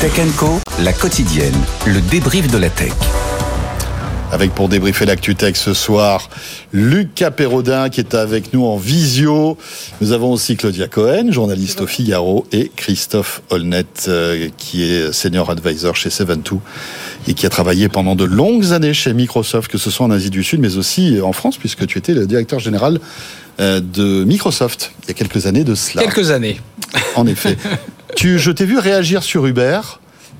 Tech Co, la quotidienne, le débrief de la tech. Avec pour débriefer l'actu tech ce soir, Lucas Perrodin qui est avec nous en visio. Nous avons aussi Claudia Cohen, journaliste au Figaro, et Christophe Holnet euh, qui est senior advisor chez Seven2 et qui a travaillé pendant de longues années chez Microsoft, que ce soit en Asie du Sud, mais aussi en France, puisque tu étais le directeur général euh, de Microsoft il y a quelques années de cela. Quelques années. En effet. tu, je t'ai vu réagir sur Uber.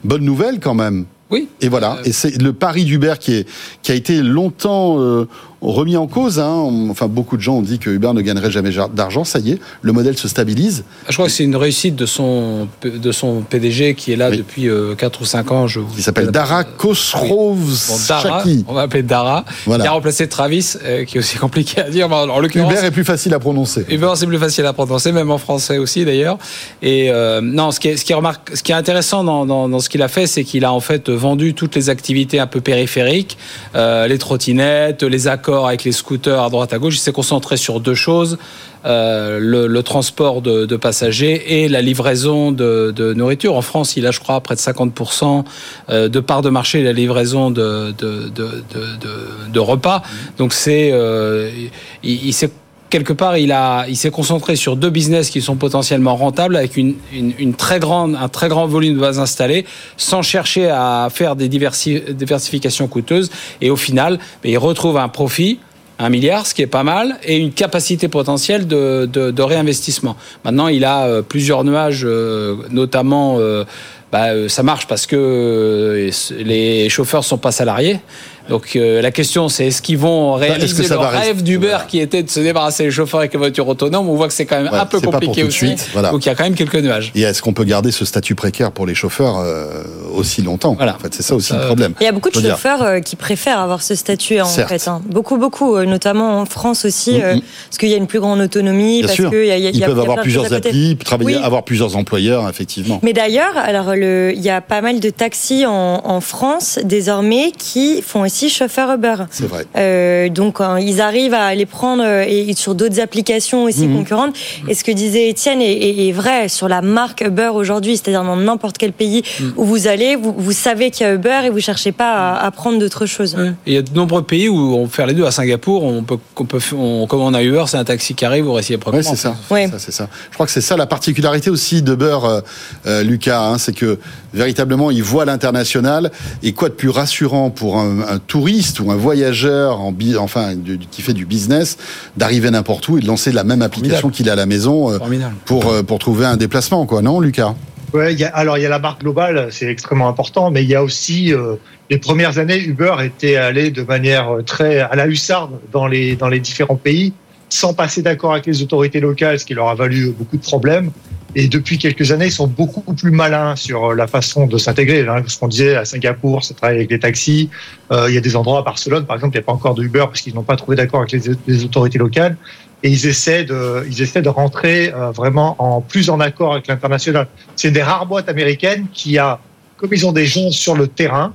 Bonne nouvelle quand même. Oui. Et voilà. Et c'est le pari d'Uber qui, est, qui a été longtemps euh, remis en cause. Hein. Enfin, beaucoup de gens ont dit que Uber ne gagnerait jamais d'argent. Ça y est, le modèle se stabilise. Je crois que c'est une réussite de son, de son PDG qui est là depuis 4 euh, ou 5 ans. Je Il s'appelle Dara Khosrowshahi. on va appeler Dara. Il a remplacé Travis, euh, qui est aussi compliqué à dire. En Uber est plus facile à prononcer. Uber, c'est plus facile à prononcer, même en français aussi d'ailleurs. Et euh, non, ce qui est, ce qui est, remarque, ce qui est intéressant dans, dans, dans ce qu'il a fait, c'est qu'il a en fait vendu toutes les activités un peu périphériques, les trottinettes, les accords avec les scooters à droite à gauche. Il s'est concentré sur deux choses. Euh, le, transport de, passagers et la livraison de, nourriture. En France, il a, je crois, près de 50% euh, de part de marché la livraison de, repas. Donc c'est, euh, il, s'est quelque part, il, il s'est concentré sur deux business qui sont potentiellement rentables avec une, une, très grande, un très grand volume de bases installées, sans chercher à faire des diversifications coûteuses. Et au final, ben, il retrouve un profit un milliard, ce qui est pas mal, et une capacité potentielle de, de, réinvestissement. Maintenant, il a euh, plusieurs nuages, euh, notamment, euh, bah, ça marche parce que les chauffeurs sont pas salariés. Donc euh, la question c'est est-ce qu'ils vont bah, réaliser leur rêve d'Uber qui était de se débarrasser des chauffeurs avec les voitures autonomes On voit que c'est quand même un peu compliqué aussi. Suite, Donc il y a quand même quelques nuages. Et est-ce qu'on peut garder ce statut précaire pour les chauffeurs euh, aussi longtemps? Voilà. En fait, c'est ça aussi le problème. Il y a beaucoup de chauffeurs euh, qui préfèrent avoir ce statut en fait. Hein. Beaucoup, beaucoup, notamment en France aussi, mm-hmm. parce qu'il y a une plus grande autonomie. parce sûr. Que y a, y a, Ils peuvent avoir plusieurs applis, travailler, avoir plusieurs employeurs, effectivement. Mais d'ailleurs, alors il y a pas mal de taxis en, en France désormais qui font aussi chauffeur Uber. C'est vrai. Euh, donc hein, ils arrivent à les prendre euh, et, sur d'autres applications aussi mhm. concurrentes. Et ce que disait Étienne est, vrai sur la marque Uber aujourd'hui, c'est-à-dire dans n'importe quel pays mhm. où vous allez, vous, savez qu'il y a Uber et vous cherchez pas à, prendre d'autres choses. Il y a de nombreux pays où on peut faire les deux. À Singapour, on peut, on peut on, comme on a Uber, c'est un taxi qui arrive, vous réciproquement. Oui, c'est ça. c'est ça. Je crois que c'est ça la particularité aussi de Uber, euh, Lucas, hein, c'est que véritablement, il voit l'international. Et quoi de plus rassurant pour un, un touriste ou un voyageur en, enfin, qui fait du business d'arriver n'importe où et de lancer la même application qu'il a à la maison euh, pour, euh, pour trouver un déplacement, quoi, non, Lucas? Ouais, y a, alors il y a la marque globale, c'est extrêmement important, mais il y a aussi euh, les premières années, Uber était allé de manière très à la hussarde dans les dans les différents pays, sans passer d'accord avec les autorités locales, ce qui leur a valu beaucoup de problèmes. Et depuis quelques années, ils sont beaucoup plus malins sur la façon de s'intégrer. Ce qu'on disait à Singapour, ça travaille avec les taxis. Euh, il y a des endroits à Barcelone, par exemple, il n'y a pas encore de Uber parce qu'ils n'ont pas trouvé d'accord avec les, autorités locales. Et ils essaient de, ils essaient de rentrer euh, vraiment en plus en accord avec l'international. C'est des rares boîtes américaines qui a, comme ils ont des gens sur le terrain,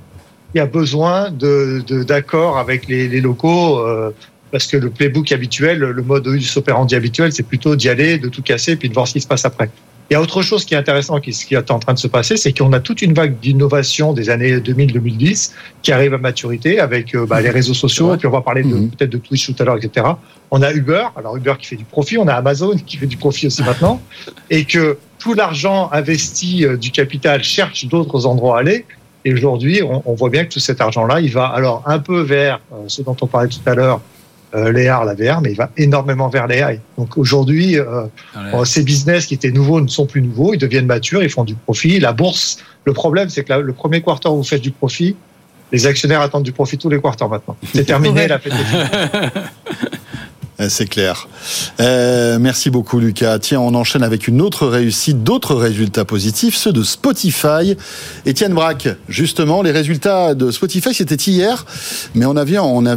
qui a besoin de d'accord avec les, les locaux. Euh, parce que le playbook habituel, le mode operandi habituel, c'est plutôt d'y aller, de tout casser, puis de voir ce qui se passe après. Il y a autre chose qui est intéressant, qui, qui est en train de se passer, c'est qu'on a toute une vague d'innovation des années 2000-2010 qui arrive à maturité avec euh, bah, les réseaux sociaux, puis on va parler mhm. peut-être de Twitch tout à l'heure, etc. On a Uber, alors Uber qui fait du profit, on a Amazon qui fait du profit aussi maintenant, et que tout l'argent investi euh, du capital cherche d'autres endroits à aller. Et aujourd'hui, on, on, voit bien que tout cet argent-là, il va alors un peu vers euh, ce dont on parlait tout à l'heure, euh, l'AR, la VR, mais il va énormément vers l'AI. Donc aujourd'hui, euh, euh, ces business qui étaient nouveaux ne sont plus nouveaux, ils deviennent matures, ils font du profit. La bourse, le problème, c'est que le premier quarter où vous faites du profit, les actionnaires attendent du profit tous les quarters maintenant. C'est terminé, la fête. Euh, c'est clair. Euh, merci beaucoup, Lucas. Tiens, on enchaîne avec une autre réussite, d'autres résultats positifs, ceux de Spotify. Étienne Braque, justement, les résultats de Spotify, c'était hier, mais on avait,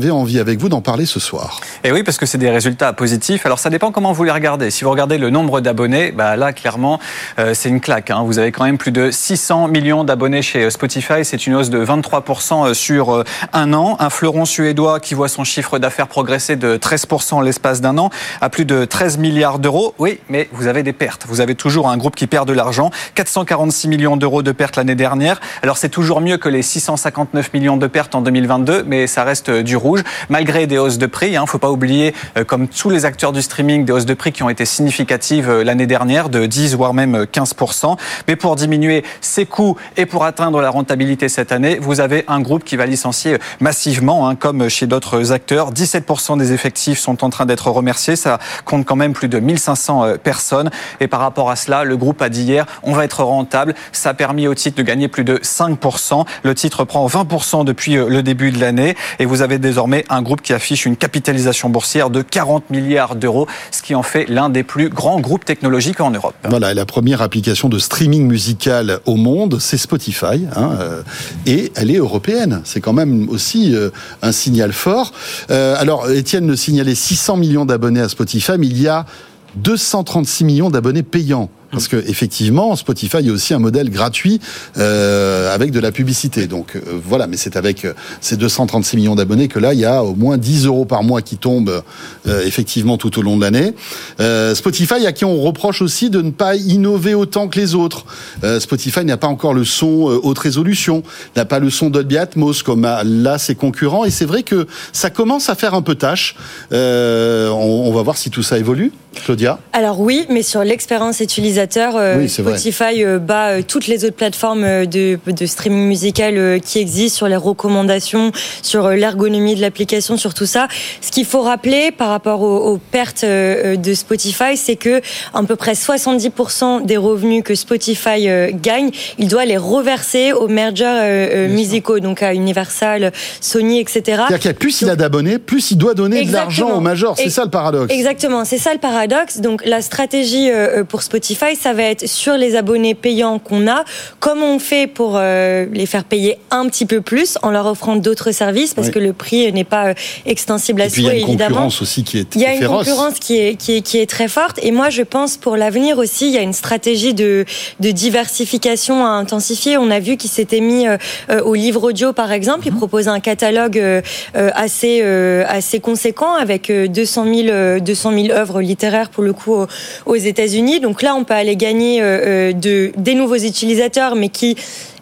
envie avec vous d'en parler ce soir. Et oui, parce que c'est des résultats positifs. Alors, ça dépend comment vous les regardez. Si vous regardez le nombre d'abonnés, bah là, clairement, euh, c'est une claque. Hein. Vous avez quand même plus de 600 millions d'abonnés chez Spotify. C'est une hausse de 23% sur un an. Un fleuron suédois qui voit son chiffre d'affaires progresser de 13% l'espace d'un an à plus de 13 milliards d'euros. Oui, mais vous avez des pertes. Vous avez toujours un groupe qui perd de l'argent. 446 millions d'euros de pertes l'année dernière. Alors c'est toujours mieux que les 659 millions de pertes en 2022, mais ça reste du rouge, malgré des hausses de prix. Il hein. ne faut pas oublier, euh, comme tous les acteurs du streaming, des hausses de prix qui ont été significatives euh, l'année dernière, de 10 voire même 15%. Mais pour diminuer ses coûts et pour atteindre la rentabilité cette année, vous avez un groupe qui va licencier massivement, hein, comme chez d'autres acteurs. 17% des effectifs sont en train d'être remerciés. Ça compte quand même plus de 1500 euh, personnes. Et par rapport à cela, le groupe a dit hier, on va être rentable. Ça a permis au titre de gagner plus de 5%. Le titre prend 20% depuis le début de l'année. Et vous avez désormais un groupe qui affiche une capitalisation boursière de 40 milliards d'euros, ce qui en fait l'un des plus grands groupes technologiques en Europe. Voilà, la première application de streaming musical au monde, c'est Spotify, hein, euh, et elle est européenne. C'est quand même aussi euh, un signal fort. Euh, alors, Étienne nous signalait 600 millions d'abonnés à Spotify, il y a 236 millions d'abonnés payants. Parce que effectivement, Spotify est aussi un modèle gratuit euh, avec de la publicité. Donc euh, voilà, mais c'est avec euh, ces 236 millions d'abonnés que là, il y a au moins 10 euros par mois qui tombent euh, effectivement tout au long de l'année. Euh, Spotify, à qui on reproche aussi de ne pas innover autant que les autres. Spotify n'a pas encore le son haute résolution, n'a pas le son Dolby Atmos comme là ses concurrents. Et c'est vrai que ça commence à faire un peu tâche. On, on va voir si tout ça évolue. Claudia? Alors oui, mais sur l'expérience utilisateur, euh, Spotify euh, bat euh, toutes les autres plateformes de, de streaming musical qui existent sur les recommandations, sur l'ergonomie de l'application, sur tout ça. Ce qu'il faut rappeler par rapport aux, pertes de Spotify, c'est que à peu près 70% des revenus que Spotify gagne, il doit les reverser aux mergers musicaux, donc à Universal, Sony, etc. C'est-à-dire qu'il plus il a d'abonnés, plus il doit donner de l'argent aux majors. C'est ça le paradoxe. Exactement, c'est ça le paradoxe. Donc la stratégie pour Spotify, ça va être sur les abonnés payants qu'on a, comment on fait pour euh, les faire payer un petit peu plus en leur offrant d'autres services parce que le prix n'est pas extensible à soi évidemment. Il y a une concurrence aussi qui est Il y a une concurrence qui est, qui est, qui est très forte et moi je pense pour l'avenir aussi il y a une stratégie de, de diversification à intensifier. On a vu qu'il s'était mis au livre audio par exemple, il mhm. proposait un catalogue assez assez conséquent avec 200 000 200 000 œuvres littéraires pour le coup aux États-Unis. Donc là, on peut aller gagner euh, euh, de, des nouveaux utilisateurs, mais qui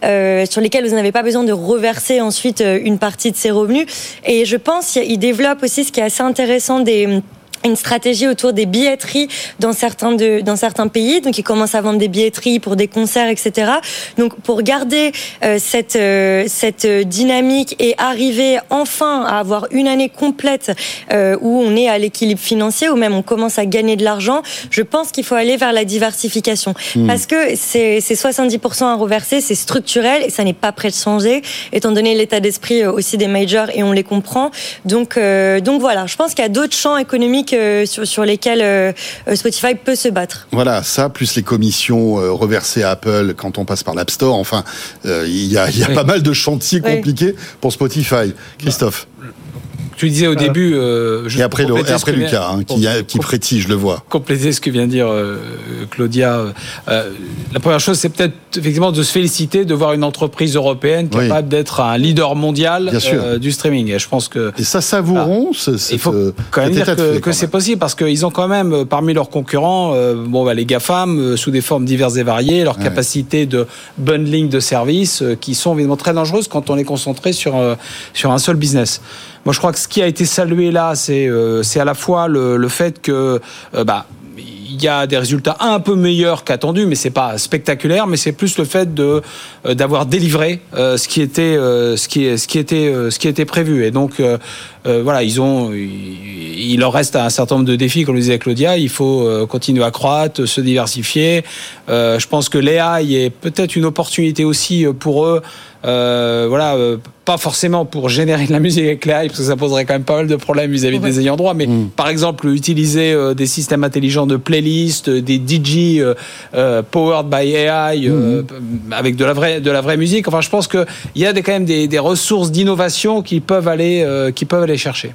euh, sur lesquels vous n'avez pas besoin de reverser ensuite une partie de ces revenus. Et je pense qu'il développe aussi ce qui est assez intéressant des une stratégie autour des billetteries dans certains de, dans certains pays. Donc, ils commencent à vendre des billetteries pour des concerts, etc. Donc, pour garder euh, cette euh, cette dynamique et arriver enfin à avoir une année complète euh, où on est à l'équilibre financier, ou même on commence à gagner de l'argent, je pense qu'il faut aller vers la diversification hmm. parce que c'est 70% à reverser, c'est structurel et ça n'est pas prêt de changer, étant donné l'état d'esprit aussi des majors et on les comprend. Donc donc voilà, je pense qu'il y a d'autres champs économiques euh, sur, lesquels euh, Spotify peut se battre. Voilà, ça, plus les commissions euh, reversées à Apple quand on passe par l'App Store. Enfin, il y a, pas mal de chantiers compliqués pour Spotify. Christophe tu disais au début. Euh, et après, après Lucas, hein, qui, qui frétille, je le vois. Compléter ce que vient de dire euh, Claudia. Euh, la première chose, c'est peut-être effectivement de se féliciter de voir une entreprise européenne capable d'être un leader mondial euh, du streaming. Et je pense que. Et ça savourons. il faut quand même dire que, c'est possible parce qu'ils ont quand même parmi leurs concurrents, bon, bah, les GAFAM sous des formes diverses et variées, leur capacité de bundling de services qui sont évidemment très dangereuses quand on est concentré sur sur un seul business. Moi, je crois que ce qui a été salué là, c'est euh, à la fois le, le fait que euh, bah, il y a des résultats un peu meilleurs qu'attendus, mais c'est pas spectaculaire. Mais c'est plus le fait de euh, d'avoir délivré euh, ce qui était ce qui ce qui était ce qui était prévu. Et donc voilà, ils ont il leur reste un certain nombre de défis, comme le disait Claudia. Il faut continuer à croître, se diversifier. je pense que l'AI est peut-être une opportunité aussi pour eux euh, voilà, euh, pas forcément pour générer de la musique avec l'AI, parce que ça poserait quand même pas mal de problèmes vis-à-vis des ayants droit, mais mm. par exemple utiliser euh, des systèmes intelligents de playlist, des DJ powered by AI mm. avec de la vraie de la vraie musique. Enfin, je pense qu'il y a des, quand même des, des ressources d'innovation qui peuvent aller qui peuvent aller chercher.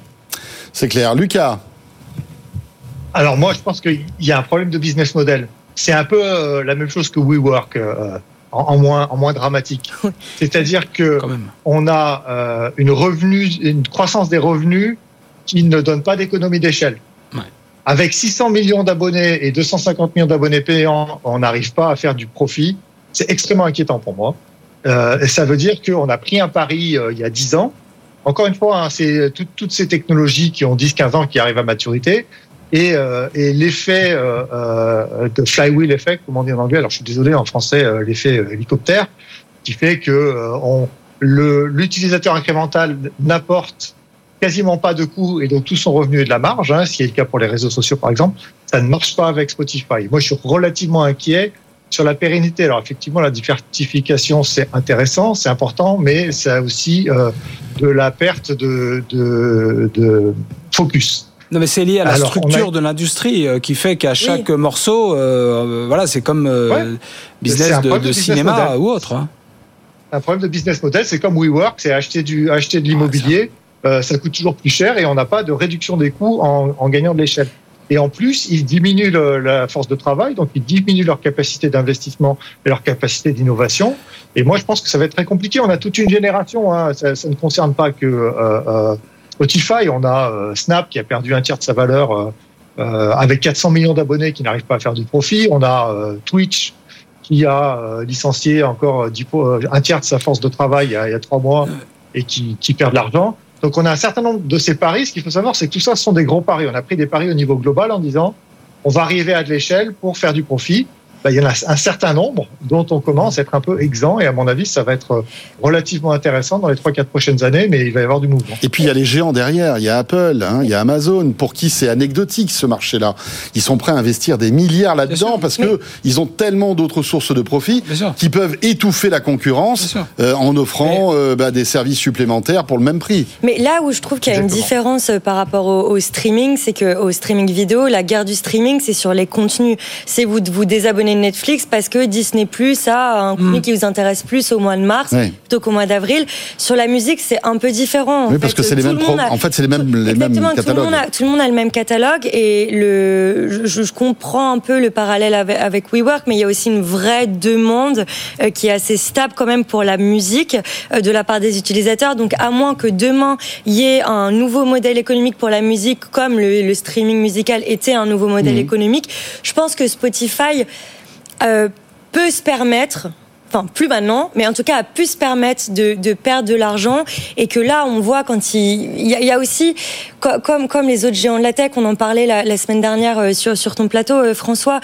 C'est clair, Lucas. Alors moi, je pense qu'il y a un problème de business model. C'est un peu la même chose que WeWork en, moins, en moins dramatique. C'est-à-dire que on a euh, une revenu, une croissance des revenus qui ne donne pas d'économie d'échelle. avec 600 millions d'abonnés et 250 millions d'abonnés payants, on n'arrive pas à faire du profit. C'est extrêmement inquiétant pour moi. Euh, et ça veut dire qu'on a pris un pari euh, il y a 10 ans. Encore une fois, hein, c'est toutes ces technologies qui ont 10-15 ans qui arrivent à maturité. Et, euh, et l'effet euh, euh, de flywheel effect, comme on dit en anglais, alors je suis désolé en français, euh, l'effet hélicoptère, qui fait que on, l'utilisateur incrémental n'apporte quasiment pas de coûts et donc tout son revenu est de la marge, hein, ce qui est le cas pour les réseaux sociaux par exemple, ça ne marche pas avec Spotify. Moi, je suis relativement inquiet sur la pérennité. Alors effectivement, la diversification, c'est intéressant, c'est important, mais c'est aussi euh, de la perte de, de, de focus. Non, mais c'est lié à la Alors, structure a... de l'industrie euh, qui fait qu'à chaque oui. morceau, euh, voilà, c'est comme euh, ouais. business de, de, de, cinéma model. ou autre. Hein. Un problème de business model, c'est comme WeWork, c'est acheter du acheter de l'immobilier. Ah, euh, ça coûte toujours plus cher et on n'a pas de réduction des coûts en, en gagnant de l'échelle. Et en plus, ils diminuent la force de travail, donc ils diminuent leur capacité d'investissement et leur capacité d'innovation. Et moi, je pense que ça va être très compliqué. On a toute une génération, hein, ça, ne concerne pas que euh, euh, Spotify. On a euh, Snap qui a perdu un tiers de sa valeur euh, avec 400 millions d'abonnés qui n'arrivent pas à faire du profit. On a Twitch qui a licencié encore un tiers de sa force de travail il y a, trois mois et qui perd de l'argent. Donc on a un certain nombre de ces paris. Ce qu'il faut savoir, c'est que tout ça, ce sont des gros paris. On a pris des paris au niveau global en disant on va arriver à de l'échelle pour faire du profit. Ben, il y en a un certain nombre dont on commence à être un peu exempt et à mon avis ça va être relativement intéressant dans les 3-4 prochaines années mais il va y avoir du mouvement. Et puis il y a les géants derrière, il y a Apple, hein, il y a Amazon pour qui c'est anecdotique ce marché-là? Ils sont prêts à investir des milliards là-dedans parce que ils ont tellement d'autres sources de profit qui peuvent étouffer la concurrence euh, en offrant mais... euh, bah, des services supplémentaires pour le même prix. Mais là où je trouve qu'il y a Exactement. une différence euh, par rapport au, au streaming, c'est que au streaming vidéo, la guerre du streaming c'est sur les contenus. C'est vous vous désabonner Netflix parce que Disney Plus a un contenu mm. qui vous intéresse plus au mois de mars oui. plutôt qu'au mois d'avril. Sur la musique, c'est un peu différent. En oui, fait. parce que c'est les mêmes. A... En fait, c'est les mêmes, les mêmes catalogues. Tout le, monde a, tout le monde a le même catalogue et le, je, je comprends un peu le parallèle avec, avec WeWork, mais il y a aussi une vraie demande euh, qui est assez stable quand même pour la musique euh, de la part des utilisateurs. Donc, à moins que demain il y ait un nouveau modèle économique pour la musique, comme le, le streaming musical était un nouveau modèle mmh. économique, je pense que Spotify euh, peut se permettre enfin plus maintenant, mais en tout cas a pu se permettre de, perdre de l'argent et que là on voit quand il, y, a, aussi comme comme les autres géants de la tech, on en parlait la, semaine dernière euh, sur ton plateau, euh, François,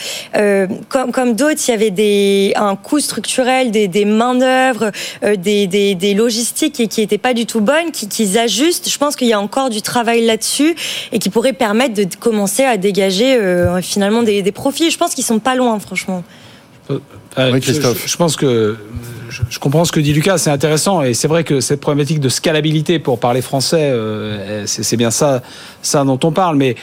comme comme d'autres, il y avait des un coût structurel, des, des main d'œuvre, des, des, logistiques qui qui étaient pas du tout bonnes, qui ajustent. Je pense qu'il y a encore du travail là-dessus et qui pourrait permettre de commencer à dégager finalement des, des profits. Je pense qu'ils sont pas loin, franchement. Euh, oui, Christophe. Je, je, pense que je, je, comprends ce que dit Lucas, c'est intéressant et c'est vrai que cette problématique de scalabilité pour parler français, euh, c'est bien ça, ça dont on parle, mais.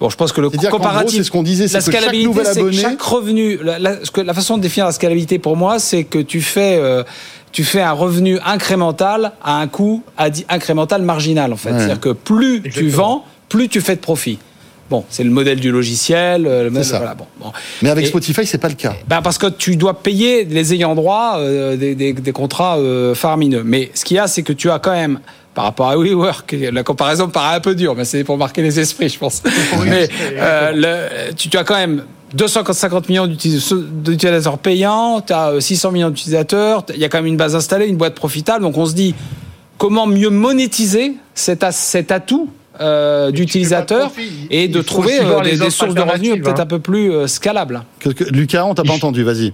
Bon, je pense que le comparatif, c'est ce qu'on disait, c'est que chaque revenu, la, la, la, façon de définir la scalabilité pour moi, c'est que tu fais, euh, tu fais un revenu incrémental à un coût incrémental marginal en fait. Ouais. C'est-à-dire que plus Exactement. tu vends, plus tu fais de profit. Bon, c'est le modèle du logiciel. Le modèle, voilà, bon, bon. Mais avec et, Spotify, c'est pas le cas. Ben parce que tu dois payer les ayants droit euh, des, des, des, contrats euh, faramineux. Mais ce qu'il y a, c'est que tu as quand même par rapport à WeWork, la comparaison paraît un peu dure, mais c'est pour marquer les esprits, je pense. mais euh, le, tu, tu, as quand même 250 millions d'utilisateurs payants, tu as 600 millions d'utilisateurs, il y a quand même une base installée, une boîte profitable, donc on se dit comment mieux monétiser cet, cet atout euh, d'utilisateurs et de trouver euh, des, des sources de revenus peut-être un peu plus euh, scalables. Lucas, on t'a pas entendu, vas-y.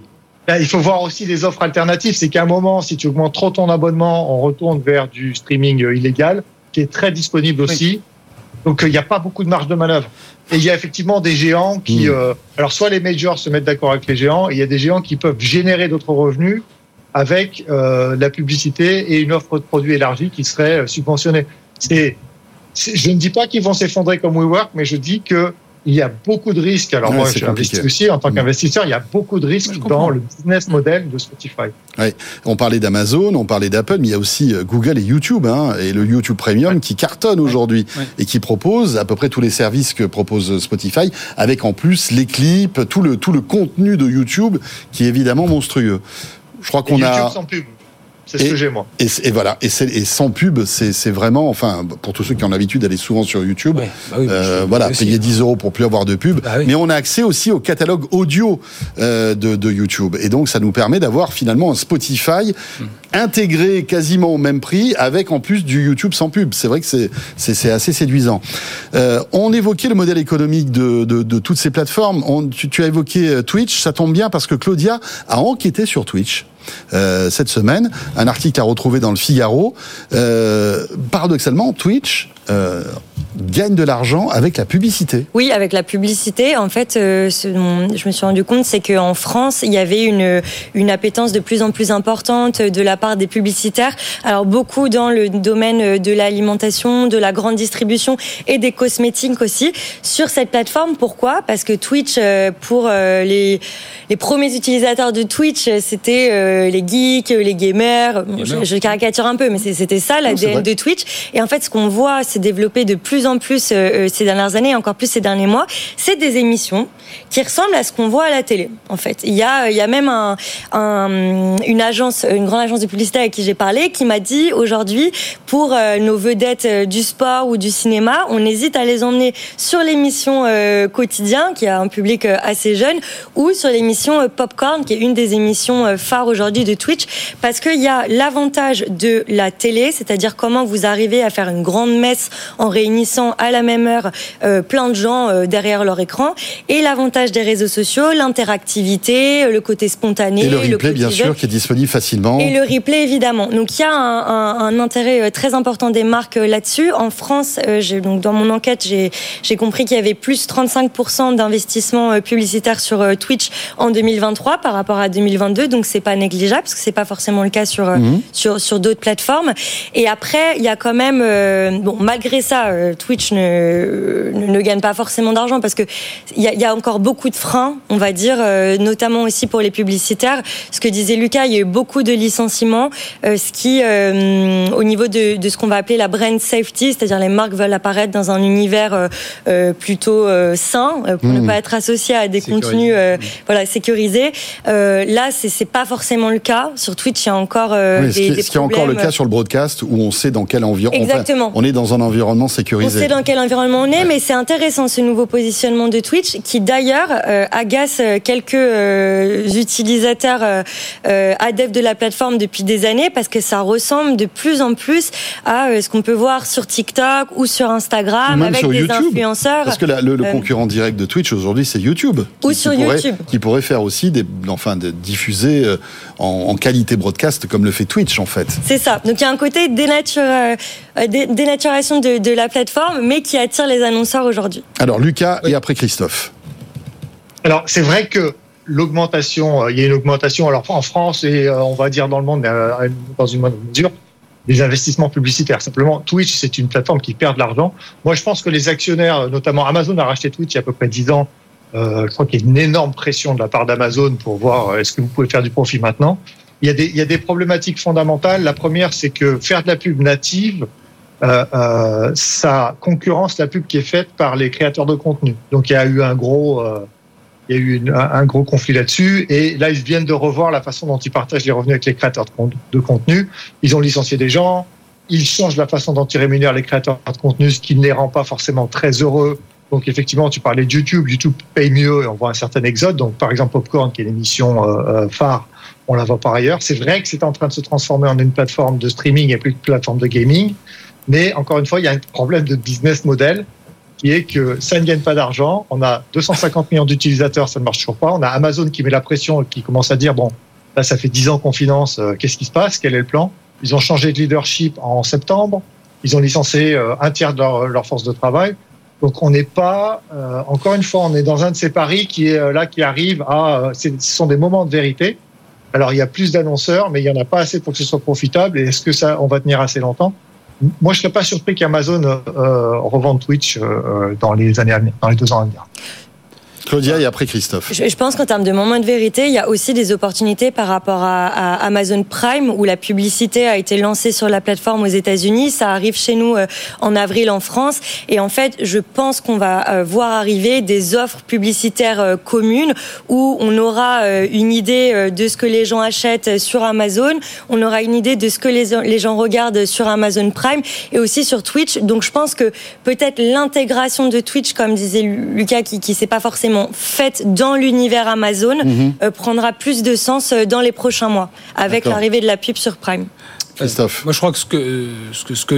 Il faut voir aussi des offres alternatives. C'est qu'à un moment, si tu augmentes trop ton abonnement, on retourne vers du streaming illégal, qui est très disponible aussi. Oui. Donc il n'y a pas beaucoup de marge de manœuvre. Et il y a effectivement des géants qui, mmh. euh, alors soit les majors se mettent d'accord avec les géants, et il y a des géants qui peuvent générer d'autres revenus avec euh, la publicité et une offre de produits élargie qui serait subventionnée. C'est je ne dis pas qu'ils vont s'effondrer comme WeWork, mais je dis que il y a beaucoup de risques. Alors ouais, moi, je investi aussi en tant qu'investisseur. Il y a beaucoup de risques dans le business model de Spotify. Ouais. On parlait d'Amazon, on parlait d'Apple, mais il y a aussi euh, Google et YouTube, hein, et le YouTube Premium ouais. qui cartonne aujourd'hui ouais. et qui propose à peu près tous les services que propose Spotify, avec en plus les clips, tout le tout le contenu de YouTube qui est évidemment monstrueux. Je crois qu'on a. Sans pub. C'est ce que j'ai moi. Et, et voilà, et, et, sans pub, c'est vraiment, enfin, pour tous ceux qui ont l'habitude d'aller souvent sur YouTube, ouais, bah oui, euh, voilà, payer 10 euros pour plus avoir de pub. Bah oui. Mais on a accès aussi au catalogue audio euh, de, de, YouTube, et donc ça nous permet d'avoir finalement un Spotify mmh. intégré quasiment au même prix, avec en plus du YouTube sans pub. C'est vrai que c'est assez séduisant. Euh, on évoquait le modèle économique de, de, de toutes ces plateformes. On, tu, tu as évoqué Twitch, ça tombe bien parce que Claudia a enquêté sur Twitch. Euh, cette semaine. Un article à retrouver dans le Figaro. Euh, paradoxalement, Twitch euh, gagne de l'argent avec la publicité. Oui, avec la publicité. En fait, euh, ce dont je me suis rendu compte, c'est qu'en France, il y avait une, une appétence de plus en plus importante de la part des publicitaires. Alors, beaucoup dans le domaine de l'alimentation, de la grande distribution et des cosmétiques aussi. Sur cette plateforme, pourquoi? Parce que Twitch, euh, pour euh, les, les premiers utilisateurs de Twitch, c'était les geeks, les gamers. Je, je, caricature un peu, mais c'était ça l'ADN de Twitch. Et en fait, ce qu'on voit, c'est développé de plus en plus euh, ces dernières années, et encore plus ces derniers mois, c'est des émissions qui ressemblent à ce qu'on voit à la télé. En fait, il y a, il y a même un, un, une agence, une grande agence de publicité avec qui j'ai parlé, qui m'a dit aujourd'hui, pour euh, nos vedettes euh, du sport ou du cinéma, on hésite à les emmener sur l'émission euh, quotidien, qui a un public assez jeune, ou sur l'émission Popcorn, qui est une des émissions phares aujourd'hui de Twitch, parce qu'il y a l'avantage de la télé, c'est-à-dire comment vous arrivez à faire une grande messe en réunissant à la même heure plein de gens derrière leur écran, et l'avantage des réseaux sociaux, l'interactivité, le côté spontané. Et le replay, bien sûr, qui est disponible facilement. Et le replay, évidemment. Donc il y a un, un, un intérêt euh, très important des marques euh, là-dessus. En France, euh, donc dans mon enquête, j'ai compris qu'il y avait plus 35% d'investissement publicitaire sur Twitch en 2023 par rapport à 2022. Donc c'est pas négligeable parce que c'est pas forcément le cas sur mmh. sur sur d'autres plateformes. Et après, il y a quand même bon malgré ça, Twitch ne, ne, ne gagne pas forcément d'argent parce que il y a, y a encore beaucoup de freins, on va dire, euh, notamment aussi pour les publicitaires. Ce que disait Lucas, il y a eu beaucoup de licenciements, euh, ce qui, euh, au niveau de, de ce qu'on va appeler la brand safety, c'est-à-dire les marques veulent apparaître dans un univers plutôt sain pour ne mmh. pas être associé à des contenus voilà sécurisés. là, c'est pas forcément le cas. Sur Twitch, il y a encore oui, des, ce qui, est encore le cas sur le broadcast où on sait dans quel environnement. Exactement. on est dans un environnement sécurisé. On sait dans quel environnement on est, mais c'est intéressant ce nouveau positionnement de Twitch qui d'ailleurs euh, agace euh, quelques euh, utilisateurs adeptes de la plateforme depuis des années parce que ça ressemble de plus en plus à ce qu'on peut voir sur TikTok ou sur Instagram avec des influenceurs. Parce que le, concurrent direct de Twitch aujourd'hui, c'est YouTube. Ou sur YouTube. qui pourrait faire aussi des, enfin, de diffuser en, qualité broadcast comme le fait Twitch en fait. C'est ça. Donc il y a un côté dénature, dénaturation de, de, la plateforme, mais qui attire les annonceurs aujourd'hui. Alors Lucas et après Christophe. Alors, c'est vrai que l'augmentation, euh, il y a une augmentation, alors en France et euh, on va dire dans le monde, euh, dans une moindre mesure, des investissements publicitaires. Simplement, Twitch, c'est une plateforme qui perd de l'argent. Moi, je pense que les actionnaires, notamment Amazon a racheté Twitch il y a à peu près 10 ans. Euh, je crois qu'il y a une énorme pression de la part d'Amazon pour voir est-ce que vous pouvez faire du profit maintenant. Il y, a des, il y a des problématiques fondamentales. La première, c'est que faire de la pub native, ça concurrence la pub qui est faite par les créateurs de contenu. Donc il y a eu un gros, euh, il y a eu un gros conflit là-dessus. Et là, ils viennent de revoir la façon dont ils partagent les revenus avec les créateurs de, contenu. Ils ont licencié des gens. Ils changent la façon dont ils rémunèrent les créateurs de contenu, ce qui ne les rend pas forcément très heureux. Donc effectivement, tu parlais de YouTube. YouTube paye mieux et on voit un certain exode. Donc par exemple, Popcorn, qui est l'émission euh, euh, phare, on la voit par ailleurs. C'est vrai que c'est en train de se transformer en une plateforme de streaming et plus une plateforme de gaming. Mais encore une fois, il y a un problème de business model qui est que ça ne gagne pas d'argent. On a 250 millions d'utilisateurs, ça ne marche toujours pas. On a Amazon qui met la pression, qui commence à dire bon, là ça fait 10 ans qu'on finance, euh, qu'est-ce qui se passe? Quel est le plan? Ils ont changé de leadership en septembre. Ils ont licencié euh, un tiers de leur, force de travail. Donc on n'est pas, euh, encore une fois, on est dans un de ces paris qui est là, qui arrive à, ce sont des moments de vérité. Alors il y a plus d'annonceurs, mais il y en a pas assez pour que ce soit profitable. Et est-ce que ça, on va tenir assez longtemps? Moi, je serais pas surpris qu'Amazon euh, revende Twitch euh, dans les années dans les deux ans à venir. Claudia et après Christophe. Je, pense qu'en termes de moment de vérité, il y a aussi des opportunités par rapport à, Amazon Prime, où la publicité a été lancée sur la plateforme aux États-Unis. Ça arrive chez nous euh, en avril en France. Et en fait, je pense qu'on va euh, voir arriver des offres publicitaires euh, communes où on aura une idée de ce que les gens achètent sur Amazon, on aura une idée de ce que les, gens regardent sur Amazon Prime et aussi sur Twitch. Donc je pense que peut-être l'intégration de Twitch, comme disait Lucas, qui qui s'est pas forcément faite dans l'univers Amazon, euh, prendra plus de sens euh, dans les prochains mois avec l'arrivée de la pub sur Prime. Christophe. Moi, je crois que ce que, ce que, ce que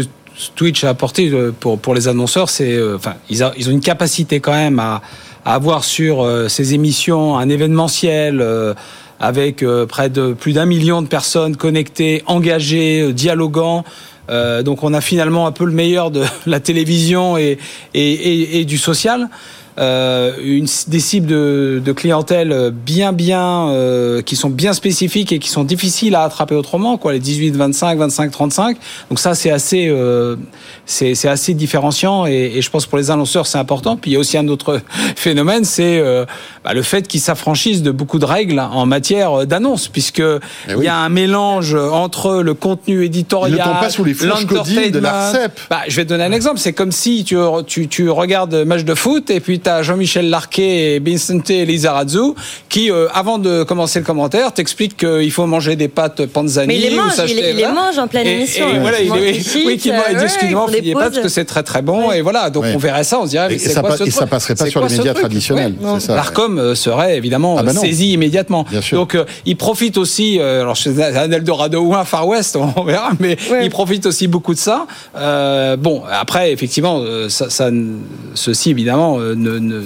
Twitch a apporté euh, pour, pour les annonceurs, c'est, euh, enfin, ils, a- ils ont une capacité quand même à, à avoir sur euh, ces émissions un événementiel euh, avec euh, près de plus d'un million de personnes connectées, engagées, euh, dialoguant. Euh, donc, on a finalement un peu le meilleur de la télévision et, et, et, et du social. Euh, une, des cibles de, de clientèle bien bien euh, qui sont bien spécifiques et qui sont difficiles à attraper autrement quoi les 18 25 25 35 donc ça c'est assez euh, c'est c'est assez différenciant et, et je pense pour les annonceurs c'est important puis il y a aussi un autre phénomène c'est euh, bah, le fait qu'ils s'affranchissent de beaucoup de règles en matière d'annonce puisque il Eh oui. y a un mélange entre le contenu éditorial ne pas sous les de l'ARCEP. bah, je vais te donner un exemple. C'est comme si tu, tu, tu regardes match de foot et puis tu as Jean-Michel Larquet et Vincente Lizarazu qui, euh, avant de commencer le commentaire, t'expliquent qu'il faut manger des pâtes panzani. Mais il les mange, il, il les voilà. mange en pleine Et, émission. et voilà, il est, chips, oui, qu'il euh, dit, ouais, excusez-moi, fouillez pas parce que c'est très très bon. Ouais. Et voilà, donc Ouais. on verrait ça, on se dirait, mais Et c'est ça, quoi pa- ce et truc ça passerait pas C'est sur les médias traditionnels. L'Arcom euh, serait évidemment Ah bah saisi immédiatement. Bien sûr. Donc euh, il profite aussi, euh, alors c'est un Eldorado ou un Far West, on verra, mais Ouais. il profite aussi beaucoup de ça. Euh, bon, après effectivement, ça, ça, ceci évidemment, euh, ne, ne-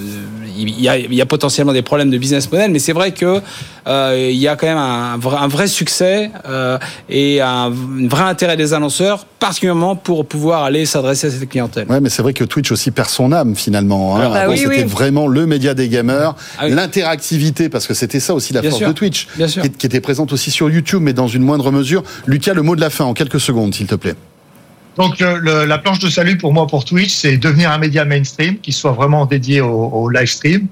il y, a, il y a potentiellement des problèmes de business model, mais c'est vrai que euh, il y a quand même un vrai, un vrai succès euh, et un, un vrai intérêt des annonceurs, particulièrement pour pouvoir aller s'adresser à cette clientèle. Ouais, mais c'est vrai que Twitch aussi perd son âme finalement. Hein. Bah Avant, oui, c'était oui. vraiment le média des gamers, Ah oui. l'interactivité, parce que c'était ça aussi la Bien force sûr. de Twitch, Bien sûr. Qui, qui était présente aussi sur YouTube, mais dans une moindre mesure. Lucas, le mot de la fin en quelques secondes, s'il te plaît. Donc le- le- la planche de salut pour moi pour Twitch, c'est devenir un média mainstream qui soit vraiment dédié au, au live stream.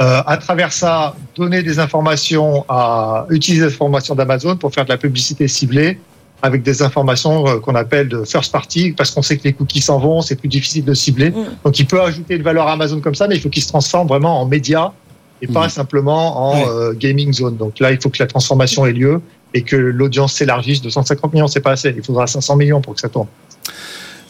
Euh, à travers ça, donner des informations, à utiliser les informations d'Amazon pour faire de la publicité ciblée avec des informations euh, qu'on appelle de first party parce qu'on sait que les cookies s'en vont, c'est plus difficile de cibler. Mm. Donc il peut ajouter une valeur à Amazon comme ça, mais il faut qu'il se transforme vraiment en média et pas Mm. simplement en euh, gaming zone. Donc là, il faut que la transformation ait lieu et que l'audience s'élargisse. 250 millions, c'est pas assez. Il faudra 500 millions pour que ça tourne.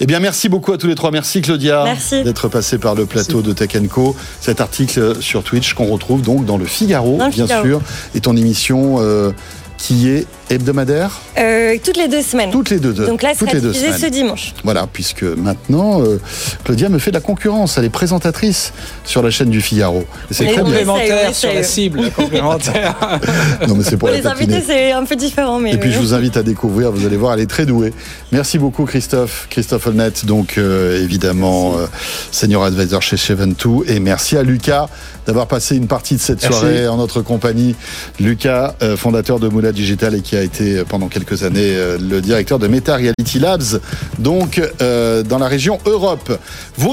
Eh bien, merci beaucoup à tous les trois. Merci Claudia d'être passé par le plateau de Tech Co. Cet article sur Twitch qu'on retrouve donc dans le Figaro, Dans le bien Figaro. sûr, et ton émission euh, qui est hebdomadaire Euh, toutes les deux semaines. toutes les deux, deux Donc là, toutes sera les deux semaines. ce dimanche. Voilà, puisque maintenant, euh, Claudia me fait de la concurrence. Elle est présentatrice sur la chaîne du Figaro. Et c'est très Complémentaire sur la cible, complémentaire. Non, mais c'est pour Pour la les invités, c'est un peu différent. Mais Et puis je vous invite à découvrir, vous allez voir, elle est très douée. Merci beaucoup Christophe, Christophe Holnet, donc euh, évidemment euh, senior advisor chez Cheventou. Et merci à Lucas d'avoir passé une partie de cette Merci. soirée en notre compagnie. Lucas, euh, fondateur de Moula Digital et qui a été euh, pendant quelques années euh, le directeur de Meta Reality Labs, donc euh, dans la région Europe.